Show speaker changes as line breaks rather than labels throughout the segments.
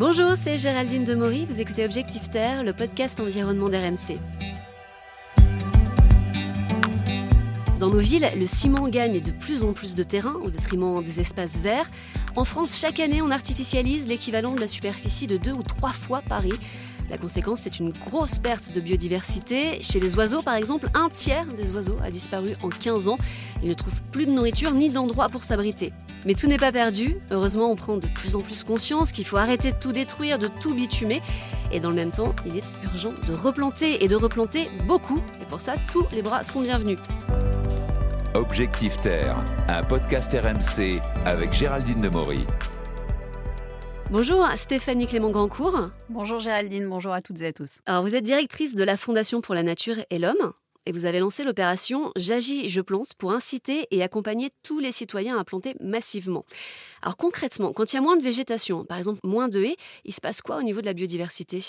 Bonjour, c'est Géraldine Demory, vous écoutez Objectif Terre, le podcast environnement d'RMC. Dans nos villes, le ciment gagne de plus en plus de terrain au détriment des espaces verts. En France, chaque année, on artificialise l'équivalent de la superficie de deux ou trois fois Paris. La conséquence, c'est une grosse perte de biodiversité. Chez les oiseaux, par exemple, un tiers des oiseaux a disparu en 15 ans. Ils ne trouvent plus de nourriture ni d'endroit pour s'abriter. Mais tout n'est pas perdu. Heureusement, on prend de plus en plus conscience qu'il faut arrêter de tout détruire, de tout bitumer. Et dans le même temps, il est urgent de replanter et de replanter beaucoup. Et pour ça, tous les bras sont bienvenus.
Objectif Terre, un podcast RMC avec Géraldine Demory.
Bonjour Stéphanie Clément Grandcourt.
Bonjour Géraldine, bonjour à toutes et à tous.
Alors vous êtes directrice de la Fondation pour la Nature et l'Homme et vous avez lancé l'opération J'agis, je plante pour inciter et accompagner tous les citoyens à planter massivement. Alors concrètement, quand il y a moins de végétation, par exemple moins de haies, il se passe quoi au niveau de la biodiversité?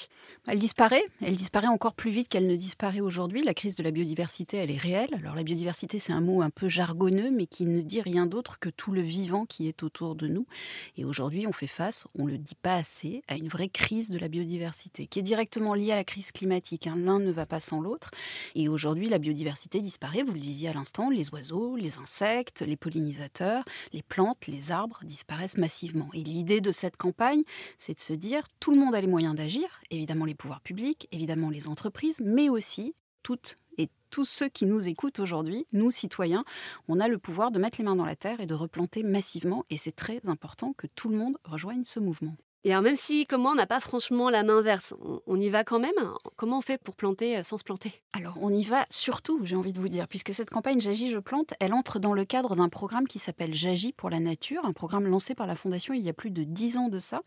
Elle disparaît, elle disparaît encore plus vite qu'elle ne disparaît aujourd'hui. La crise de la biodiversité, elle est réelle. Alors la biodiversité, c'est un mot un peu jargonneux, mais qui ne dit rien d'autre que tout le vivant qui est autour de nous. Et aujourd'hui, on fait face, on ne le dit pas assez, à une vraie crise de la biodiversité, qui est directement liée à la crise climatique. Hein. L'un ne va pas sans l'autre. Et aujourd'hui, la biodiversité disparaît, vous le disiez à l'instant, les oiseaux, les insectes, les pollinisateurs, les plantes, les arbres disparaissent disparaissent massivement. Et l'idée de cette campagne, c'est de se dire, tout le monde a les moyens d'agir, évidemment les pouvoirs publics, évidemment les entreprises, mais aussi toutes et tous ceux qui nous écoutent aujourd'hui, nous citoyens, on a le pouvoir de mettre les mains dans la terre et de replanter massivement. Et c'est très important que tout le monde rejoigne ce mouvement.
Et alors même si, comme moi, on n'a pas franchement la main verte, on, y va quand même. Comment on fait pour planter euh, sans se planter?
Alors on y va surtout, j'ai envie de vous dire, puisque cette campagne J'agis, je plante, elle entre dans le cadre d'un programme qui s'appelle J'agis pour la nature, un programme lancé par la Fondation il y a plus de dix ans de ça,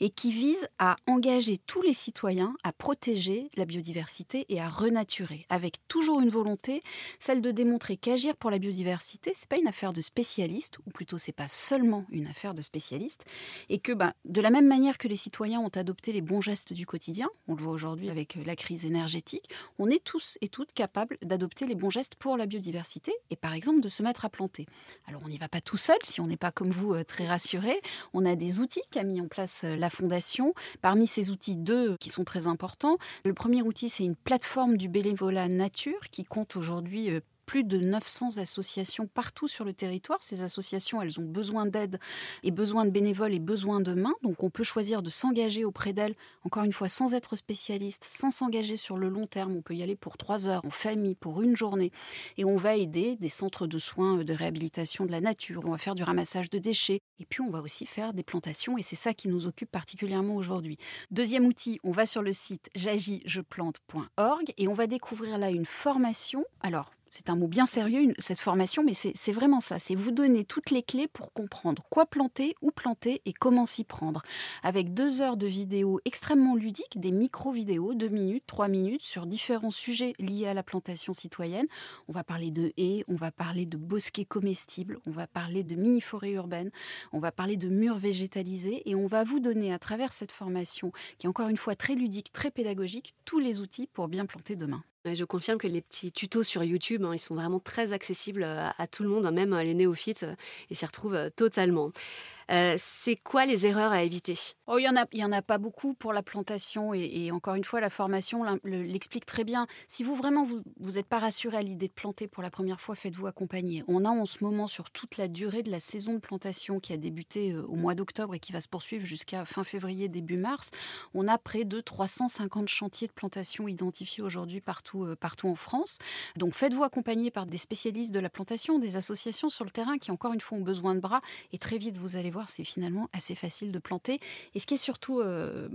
et qui vise à engager tous les citoyens à protéger la biodiversité et à renaturer, avec toujours une volonté, celle de démontrer qu'agir pour la biodiversité, c'est pas une affaire de spécialistes, ou plutôt c'est pas seulement une affaire de spécialistes, et que bah, de la même manière que les citoyens ont adopté les bons gestes du quotidien, on le voit aujourd'hui avec euh, la crise énergétique, on est tous et toutes capables d'adopter les bons gestes pour la biodiversité et par exemple de se mettre à planter. Alors on n'y va pas tout seul si on n'est pas comme vous euh, très rassuré. On a des outils qu'a mis en place euh, la Fondation. Parmi ces outils, deux qui sont très importants. Le premier outil, c'est une plateforme du bénévolat nature qui compte aujourd'hui plus de 900 associations partout sur le territoire. Ces associations, elles ont besoin d'aide et besoin de bénévoles et besoin de mains. Donc on peut choisir de s'engager auprès d'elles, encore une fois, sans être spécialiste, sans s'engager sur le long terme. On peut y aller pour trois heures, en famille, pour une journée. Et on va aider des centres de soins de réhabilitation de la nature. On va faire du ramassage de déchets. Et puis on va aussi faire des plantations. Et c'est ça qui nous occupe particulièrement aujourd'hui. Deuxième outil, on va sur le site j'agis-je-plante.org et on va découvrir là une formation. Alors, c'est un mot bien sérieux, cette formation, mais c'est vraiment ça. C'est vous donner toutes les clés pour comprendre quoi planter, où planter et comment s'y prendre. Avec deux heures de vidéos extrêmement ludiques, des micro-vidéos, deux minutes, trois minutes, sur différents sujets liés à la plantation citoyenne. On va parler de haies, on va parler de bosquets comestibles, on va parler de mini-forêts urbaines, on va parler de murs végétalisés et on va vous donner à travers cette formation, qui est encore une fois très ludique, très pédagogique, tous les outils pour bien planter demain.
Je confirme que les petits tutos sur YouTube, hein, ils sont vraiment très accessibles à, tout le monde, hein, même les néophytes, ils s'y retrouvent totalement. Euh, c'est quoi les erreurs à éviter?
Oh, Il n'y en, a, y en a pas beaucoup pour la plantation et, encore une fois, la formation l'explique très bien. Si vous vraiment vous n'êtes pas rassuré à l'idée de planter pour la première fois, faites-vous accompagner. On a en ce moment sur toute la durée de la saison de plantation qui a débuté euh, au mois d'octobre et qui va se poursuivre jusqu'à fin février, début mars, on a près de 350 chantiers de plantation identifiés aujourd'hui partout, euh, partout en France. Donc faites-vous accompagner par des spécialistes de la plantation, des associations sur le terrain qui encore une fois ont besoin de bras et très vite vous allez voir c'est finalement assez facile de planter. Et ce qui est surtout euh,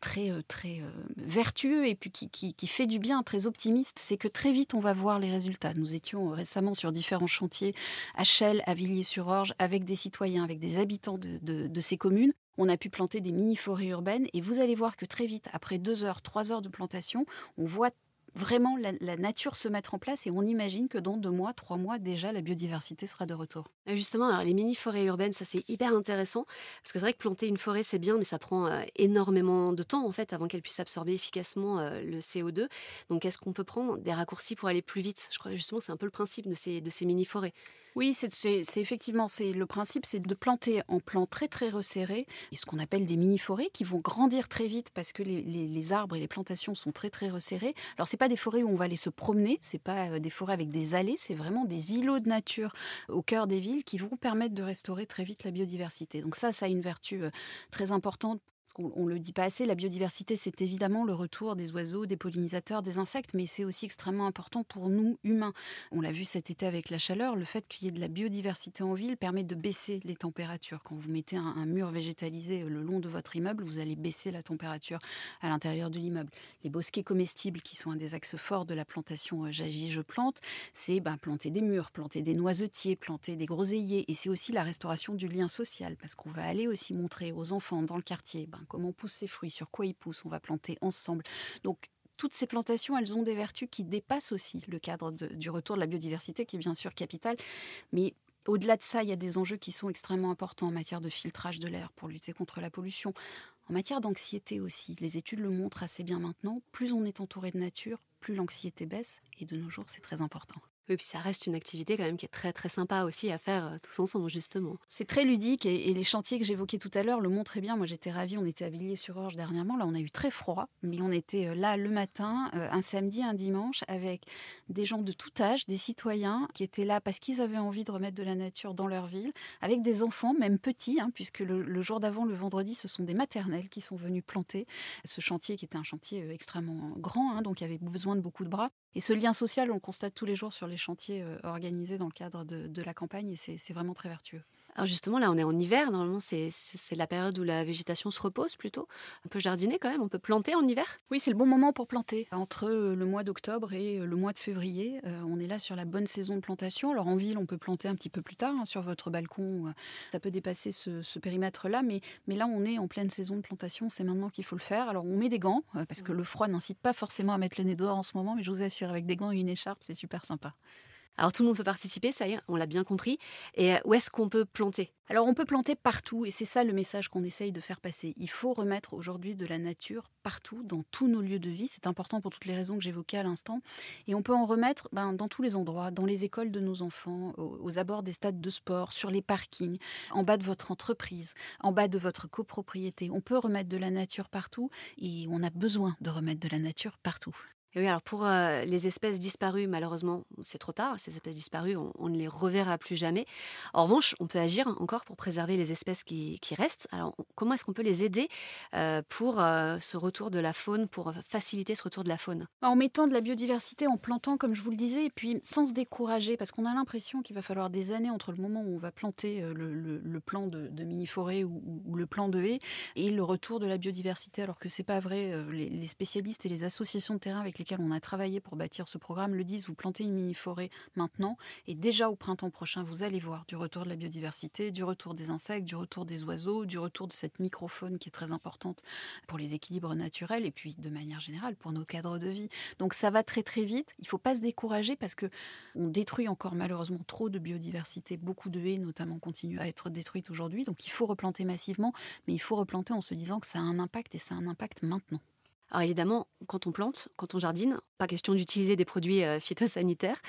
très, euh, très euh, vertueux et puis qui, fait du bien, très optimiste, c'est que très vite on va voir les résultats. Nous étions récemment sur différents chantiers à Chelles, à Villiers-sur-Orge, avec des citoyens, avec des habitants de, de ces communes. On a pu planter des mini-forêts urbaines et vous allez voir que très vite, après deux heures, trois heures de plantation, on voit vraiment la, nature se mettre en place et on imagine que dans deux mois, trois mois déjà, la biodiversité sera de retour.
Justement, alors les mini-forêts urbaines, ça c'est hyper intéressant parce que c'est vrai que planter une forêt c'est bien, mais ça prend euh, énormément de temps en fait avant qu'elle puisse absorber efficacement euh, le CO2. Donc est-ce qu'on peut prendre des raccourcis pour aller plus vite? Je crois que justement c'est un peu le principe de ces, de ces mini-forêts.
Oui, c'est effectivement, c'est le principe, c'est de planter en plants très très resserrés, et ce qu'on appelle des mini-forêts qui vont grandir très vite parce que les, arbres et les plantations sont très très resserrés. Alors c'est pas des forêts où on va aller se promener, c'est pas euh, des forêts avec des allées, c'est vraiment des îlots de nature au cœur des villes qui vont permettre de restaurer très vite la biodiversité. Donc ça, ça a une vertu euh, très importante on ne le dit pas assez, la biodiversité, c'est évidemment le retour des oiseaux, des pollinisateurs, des insectes, mais c'est aussi extrêmement important pour nous, humains. On l'a vu cet été avec la chaleur, le fait qu'il y ait de la biodiversité en ville permet de baisser les températures. Quand vous mettez un, mur végétalisé le long de votre immeuble, vous allez baisser la température à l'intérieur de l'immeuble. Les bosquets comestibles, qui sont un des axes forts de la plantation euh, J'agis, je plante, c'est ben, planter des murs, planter des noisetiers, planter des groseilliers, et c'est aussi la restauration du lien social, parce qu'on va aller aussi montrer aux enfants dans le quartier ben, comment poussent ces fruits, sur quoi ils poussent, on va planter ensemble. Donc toutes ces plantations, elles ont des vertus qui dépassent aussi le cadre du retour de la biodiversité, qui est bien sûr capital. Mais au-delà de ça, il y a des enjeux qui sont extrêmement importants en matière de filtrage de l'air pour lutter contre la pollution. En matière d'anxiété aussi, les études le montrent assez bien maintenant, plus on est entouré de nature, plus l'anxiété baisse, et de nos jours, c'est très important.
Oui, puis ça reste une activité quand même qui est très très sympa aussi à faire euh, tous ensemble justement.
C'est très ludique et, les chantiers que j'évoquais tout à l'heure le montrent très bien. Moi j'étais ravie, on était à Villiers-sur-Orge dernièrement, là on a eu très froid, mais on était euh, là le matin, euh, un samedi, un dimanche, avec des gens de tout âge, des citoyens qui étaient là parce qu'ils avaient envie de remettre de la nature dans leur ville, avec des enfants, même petits, hein, puisque le, jour d'avant, le vendredi, ce sont des maternelles qui sont venus planter ce chantier qui était un chantier extrêmement grand, hein, donc il y avait besoin de beaucoup de bras. Et ce lien social, on le constate tous les jours sur les chantiers euh, organisés dans le cadre de, la campagne et c'est vraiment très vertueux.
Alors justement, là, on est en hiver. Normalement, c'est la période où la végétation se repose plutôt. On peut jardiner quand même, on peut planter en hiver?
Oui, c'est le bon moment pour planter. Entre euh, le mois d'octobre et euh, le mois de février, on est là sur la bonne saison de plantation. Alors en ville, on peut planter un petit peu plus tard hein, sur votre balcon. Ça peut dépasser ce, périmètre-là, mais, mais là, on est en pleine saison de plantation. C'est maintenant qu'il faut le faire. Alors on met des gants, parce que le froid n'incite pas forcément à mettre le nez dehors en ce moment, mais je vous assure, avec des gants et une écharpe, c'est super sympa.
Alors tout le monde peut participer, ça y est, on l'a bien compris. Et euh, où est-ce qu'on peut planter?
Alors on peut planter partout et c'est ça le message qu'on essaye de faire passer. Il faut remettre aujourd'hui de la nature partout, dans tous nos lieux de vie. C'est important pour toutes les raisons que j'évoquais à l'instant. Et on peut en remettre ben, dans tous les endroits, dans les écoles de nos enfants, aux, abords des stades de sport, sur les parkings, en bas de votre entreprise, en bas de votre copropriété. On peut remettre de la nature partout et on a besoin de remettre de la nature partout
oui, alors pour euh, les espèces disparues, malheureusement, c'est trop tard. Ces espèces disparues, on, ne les reverra plus jamais. En revanche, on peut agir encore pour préserver les espèces qui, restent. Alors, comment est-ce qu'on peut les aider euh, pour euh, ce retour de la faune, pour faciliter ce retour de la faune?
En mettant de la biodiversité, en plantant, comme je vous le disais, et puis sans se décourager, parce qu'on a l'impression qu'il va falloir des années entre le moment où on va planter le, plan de, mini-forêt ou, le plan de haie et le retour de la biodiversité, alors que c'est pas vrai. Les, les spécialistes et les associations de terrain avec les on a travaillé pour bâtir ce programme le disent, vous plantez une mini-forêt maintenant et déjà au printemps prochain, vous allez voir du retour de la biodiversité, du retour des insectes, du retour des oiseaux, du retour de cette microfaune qui est très importante pour les équilibres naturels et puis de manière générale pour nos cadres de vie. Donc ça va très très vite, il ne faut pas se décourager parce que on détruit encore malheureusement trop de biodiversité, beaucoup de haies notamment continuent à être détruites aujourd'hui, donc il faut replanter massivement, mais il faut replanter en se disant que ça a un impact et ça a un impact maintenant.
Alors évidemment, quand on plante, quand on jardine, pas question d'utiliser des produits euh, phytosanitaires.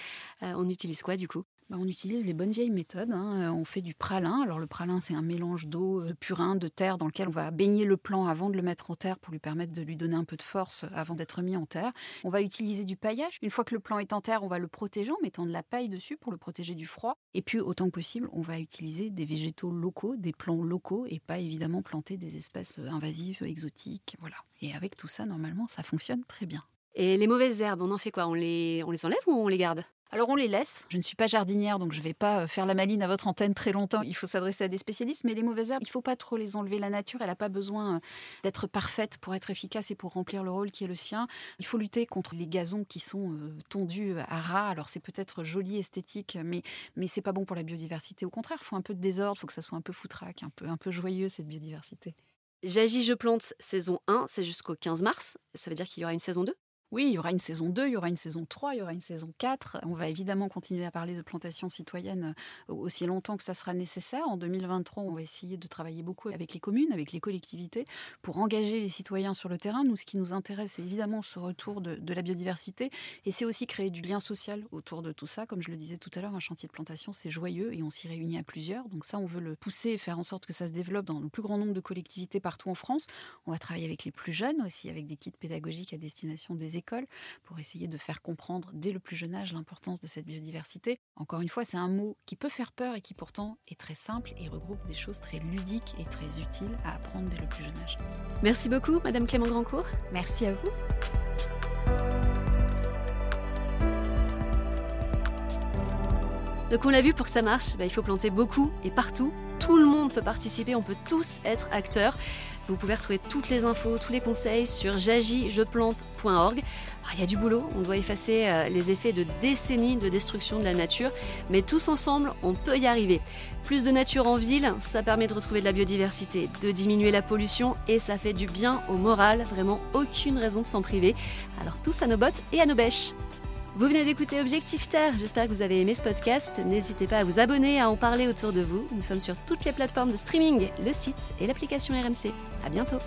Euh, on utilise quoi du coup?
Bah, on utilise les bonnes vieilles méthodes. Hein. Euh, on fait du pralin. Alors le pralin, c'est un mélange d'eau, de purin, de terre dans lequel on va baigner le plant avant de le mettre en terre pour lui permettre de lui donner un peu de force avant d'être mis en terre. On va utiliser du paillage. Une fois que le plant est en terre, on va le protéger en mettant de la paille dessus pour le protéger du froid. Et puis autant que possible, on va utiliser des végétaux locaux, des plants locaux et pas évidemment planter des espèces invasives, exotiques. Voilà. Et avec tout ça, normalement, ça fonctionne très bien.
Et les mauvaises herbes, on en fait quoi? On les, on les enlève ou on les garde?
Alors on les laisse. Je ne suis pas jardinière, donc je ne vais pas euh, faire la maline à votre antenne très longtemps. Il faut s'adresser à des spécialistes, mais les mauvaises herbes, il ne faut pas trop les enlever. La nature, elle n'a pas besoin euh, d'être parfaite pour être efficace et pour remplir le rôle qui est le sien. Il faut lutter contre les gazons qui sont euh, tondus à ras. Alors c'est peut-être joli, esthétique, mais mais c'est pas bon pour la biodiversité. Au contraire, il faut un peu de désordre, il faut que ça soit un peu foutraque, un peu un peu joyeux cette biodiversité.
J'agis, je plante saison 1, c'est jusqu'au 15 mars. Ça veut dire qu'il y aura une saison 2
Oui, il y aura une saison 2, il y aura une saison 3, il y aura une saison 4. On va évidemment continuer à parler de plantation citoyenne euh, aussi longtemps que ça sera nécessaire. En 2023, on va essayer de travailler beaucoup avec les communes, avec les collectivités, pour engager les citoyens sur le terrain. Nous, ce qui nous intéresse, c'est évidemment ce retour de, la biodiversité. Et c'est aussi créer du lien social autour de tout ça. Comme je le disais tout à l'heure, un chantier de plantation, c'est joyeux et on s'y réunit à plusieurs. Donc ça, on veut le pousser et faire en sorte que ça se développe dans le plus grand nombre de collectivités partout en France. On va travailler avec les plus jeunes aussi, avec des kits pédagogiques à destination des écoles pour essayer de faire comprendre dès le plus jeune âge l'importance de cette biodiversité. Encore une fois, c'est un mot qui peut faire peur et qui pourtant est très simple et regroupe des choses très ludiques et très utiles à apprendre dès le plus jeune âge.
Merci beaucoup, Madame Clément Grandcourt.
Merci à vous.
Donc on l'a vu, pour que ça marche, bah, il faut planter beaucoup et partout. Tout le monde peut participer, on peut tous être acteurs. Vous pouvez retrouver toutes les infos, tous les conseils sur jagijeplante.org. Il y a du boulot, on doit effacer euh, les effets de décennies de destruction de la nature, mais tous ensemble, on peut y arriver. Plus de nature en ville, ça permet de retrouver de la biodiversité, de diminuer la pollution et ça fait du bien au moral, vraiment aucune raison de s'en priver. Alors tous à nos bottes et à nos bêches. Vous venez d'écouter Objectif Terre, j'espère que vous avez aimé ce podcast. N'hésitez pas à vous abonner, à en parler autour de vous. Nous sommes sur toutes les plateformes de streaming, le site et l'application RMC. À bientôt.